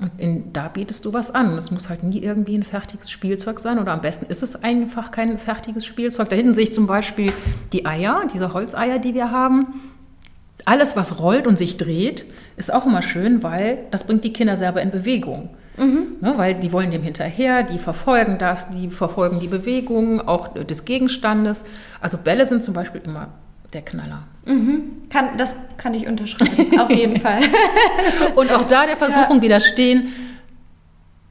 Und in, da bietest du was an. Es muss halt nie irgendwie ein fertiges Spielzeug sein oder am besten ist es einfach kein fertiges Spielzeug. Da hinten sehe ich zum Beispiel die Eier, diese Holzeier, die wir haben. Alles, was rollt und sich dreht, ist auch immer schön, weil das bringt die Kinder selber in Bewegung. Ne, weil die wollen dem hinterher, die verfolgen das, die verfolgen die Bewegung auch des Gegenstandes. Also Bälle sind zum Beispiel immer der Knaller. Mhm. Kann, das kann ich unterschreiben, auf jeden (laughs) Fall. Und auch da der Versuchung ja. widerstehen,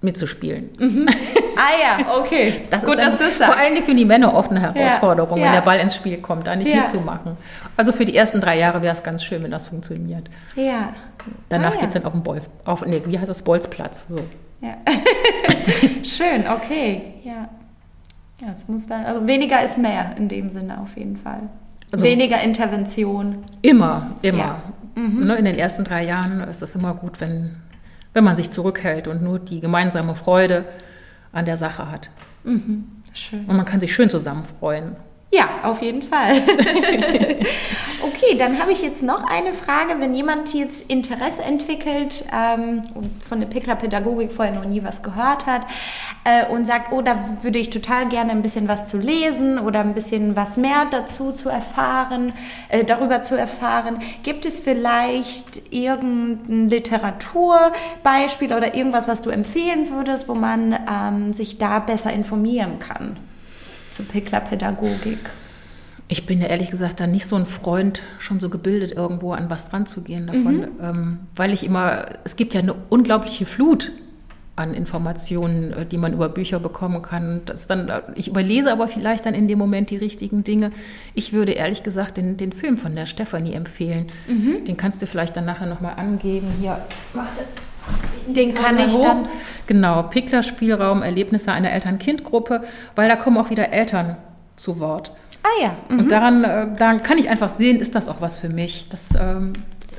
mitzuspielen. Mhm. Ah ja, okay. (laughs) Das Gut, dass du sagst. Vor allen Dingen für die Männer oft eine Herausforderung, ja. wenn der Ball ins Spiel kommt, da nicht ja. mitzumachen. Also für die ersten drei Jahre wäre es ganz schön, wenn das funktioniert. Ja. Danach ah, ja. geht es dann auf den Bolf, auf, nee, wie heißt das, Bolzplatz. So. Ja. (laughs) schön, okay. Ja. Ja, es muss dann, also weniger ist mehr in dem Sinne auf jeden Fall. Also weniger Intervention. Immer, immer. Ja. Mhm. Ne, in den ersten drei Jahren ist es immer gut, wenn, wenn man sich zurückhält und nur die gemeinsame Freude an der Sache hat. Mhm. Schön. Und man kann sich schön zusammen freuen. Ja, auf jeden Fall. (laughs) okay, dann habe ich jetzt noch eine Frage. Wenn jemand jetzt Interesse entwickelt ähm, und von der Pickler-Pädagogik vorher noch nie was gehört hat äh, und sagt, oh, da würde ich total gerne ein bisschen was zu lesen oder ein bisschen was mehr dazu zu erfahren, äh, darüber zu erfahren, gibt es vielleicht irgendein Literaturbeispiel oder irgendwas, was du empfehlen würdest, wo man ähm, sich da besser informieren kann? Zur Pickler-Pädagogik? Ich bin ja ehrlich gesagt da nicht so ein Freund, schon so gebildet irgendwo an was dran zu gehen davon, mhm. ähm, weil ich immer, es gibt ja eine unglaubliche Flut an Informationen, äh, die man über Bücher bekommen kann. Das dann, ich überlese aber vielleicht dann in dem Moment die richtigen Dinge. Ich würde ehrlich gesagt den, den Film von der Stefanie empfehlen. Mhm. Den kannst du vielleicht dann nachher nochmal angeben. Hier, warte. Den kann ich hoch. dann. Genau, Pickler Spielraum, Erlebnisse einer Eltern-Kind-Gruppe, weil da kommen auch wieder Eltern zu Wort. Ah ja. Mhm. Und daran, äh, daran kann ich einfach sehen, ist das auch was für mich. Das ähm,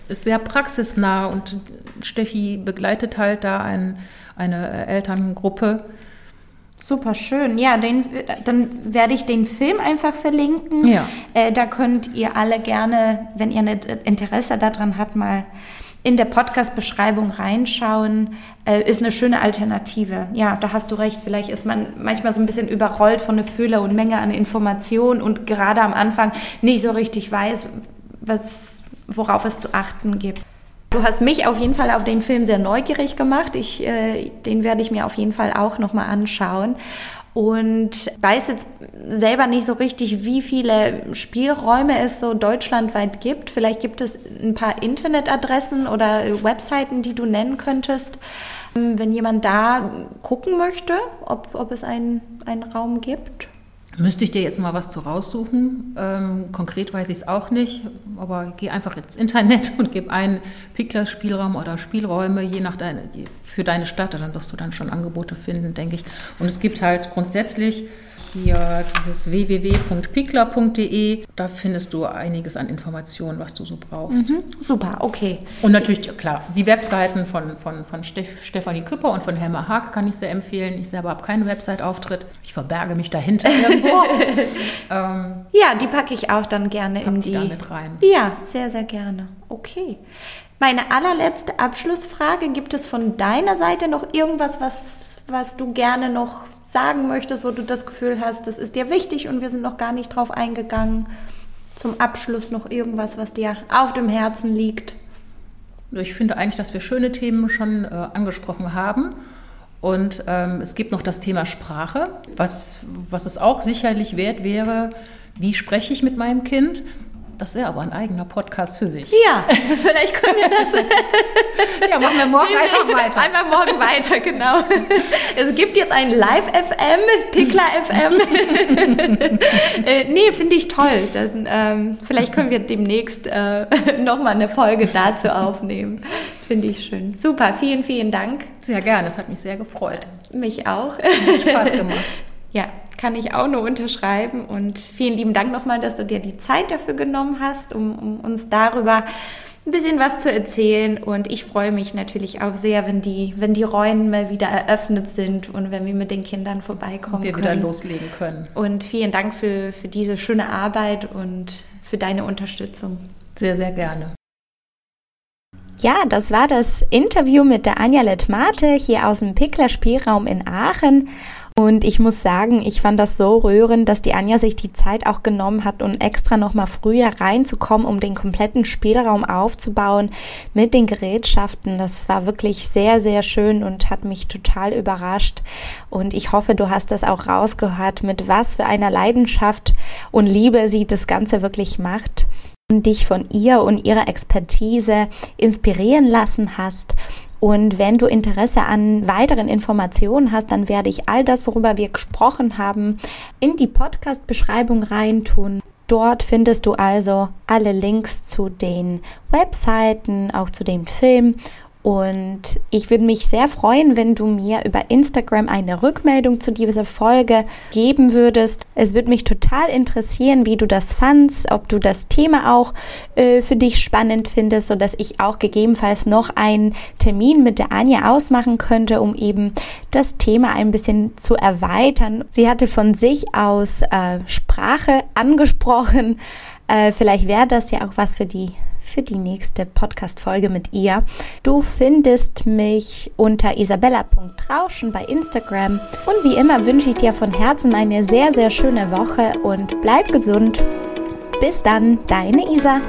ist sehr praxisnah und Steffi begleitet halt da ein, eine Elterngruppe. Super schön. Ja, den, dann werde ich den Film einfach verlinken. Ja. Äh, da könnt ihr alle gerne, wenn ihr Interesse daran habt, mal in der Podcast-Beschreibung reinschauen, äh, ist eine schöne Alternative. Ja, da hast du recht. Vielleicht ist man manchmal so ein bisschen überrollt von der Fülle und Menge an Informationen und gerade am Anfang nicht so richtig weiß, was, worauf es zu achten gibt. Du hast mich auf jeden Fall auf den Film sehr neugierig gemacht. Ich, äh, den werde ich mir auf jeden Fall auch nochmal anschauen und weiß jetzt selber nicht so richtig, wie viele Spielräume es so deutschlandweit gibt. Vielleicht gibt es ein paar Internetadressen oder Webseiten, die du nennen könntest, wenn jemand da gucken möchte, ob, ob es einen, einen Raum gibt. Müsste ich dir jetzt mal was zu raussuchen. Ähm, konkret weiß ich es auch nicht, aber geh einfach ins Internet (laughs) und gib einen Pickler Spielraum oder Spielräume, je nach deine, für deine Stadt. Dann wirst du dann schon Angebote finden, denke ich. Und es gibt halt grundsätzlich hier dieses www.pickler.de. Da findest du einiges an Informationen, was du so brauchst. Mhm, super, okay. Und natürlich, klar, die Webseiten von, von, von Steff, Stefanie Küpper und von Helma Haag kann ich sehr empfehlen. Ich selber habe keinen Website-Auftritt. Ich verberge mich dahinter irgendwo. (laughs) ähm, ja, die packe ich auch dann gerne in die. da mit rein. Ja, sehr, sehr gerne. Okay. Meine allerletzte Abschlussfrage: Gibt es von deiner Seite noch irgendwas, was, was du gerne noch sagen möchtest, wo du das Gefühl hast, das ist dir wichtig und wir sind noch gar nicht drauf eingegangen. Zum Abschluss noch irgendwas, was dir auf dem Herzen liegt. Ich finde eigentlich, dass wir schöne Themen schon äh, angesprochen haben. Und ähm, es gibt noch das Thema Sprache, was, was es auch sicherlich wert wäre, wie spreche ich mit meinem Kind? Das wäre aber ein eigener Podcast für sich. Ja, (laughs) vielleicht können wir das. (laughs) ja, machen wir morgen einfach weiter. Einfach morgen weiter, genau. (laughs) Es gibt jetzt ein Live-FM, Pickler FM. äh, nee, finde ich toll. Das, ähm, vielleicht können wir demnächst äh, nochmal eine Folge dazu aufnehmen. Finde ich schön. Super, vielen, vielen Dank. Sehr gerne, es hat mich sehr gefreut. Mich auch. Hat Spaß gemacht. Ja, kann ich auch nur unterschreiben. Und vielen lieben Dank nochmal, dass du dir die Zeit dafür genommen hast, um, um uns darüber ein bisschen was zu erzählen. Und ich freue mich natürlich auch sehr, wenn die, wenn die Räume wieder eröffnet sind und wenn wir mit den Kindern vorbeikommen und wir können. wieder loslegen können. Und vielen Dank für, für diese schöne Arbeit und für deine Unterstützung. Sehr, sehr gerne. Ja, das war das Interview mit der Anja Lettmate hier aus dem Pickler Spielraum in Aachen. Und ich muss sagen, ich fand das so rührend, dass die Anja sich die Zeit auch genommen hat und extra noch mal früher reinzukommen, um den kompletten Spielraum aufzubauen mit den Gerätschaften. Das war wirklich sehr, sehr schön und hat mich total überrascht. Und ich hoffe, du hast das auch rausgehört, mit was für einer Leidenschaft und Liebe sie das Ganze wirklich macht dich von ihr und ihrer Expertise inspirieren lassen hast und wenn du Interesse an weiteren Informationen hast, dann werde ich all das, worüber wir gesprochen haben, in die Podcast-Beschreibung reintun. Dort findest du also alle Links zu den Webseiten, auch zu dem Film und ich würde mich sehr freuen, wenn du mir über Instagram eine Rückmeldung zu dieser Folge geben würdest. Es würde mich total interessieren, wie du das fandst, ob du das Thema auch äh, für dich spannend findest, so dass ich auch gegebenenfalls noch einen Termin mit der Anja ausmachen könnte, um eben das Thema ein bisschen zu erweitern. Sie hatte von sich aus äh, Sprache angesprochen. Äh, vielleicht wäre das ja auch was für die für die nächste Podcast-Folge mit ihr. Du findest mich unter isabella.rauschen bei Instagram. Und wie immer wünsche ich dir von Herzen eine sehr, sehr schöne Woche und bleib gesund. Bis dann, deine Isa.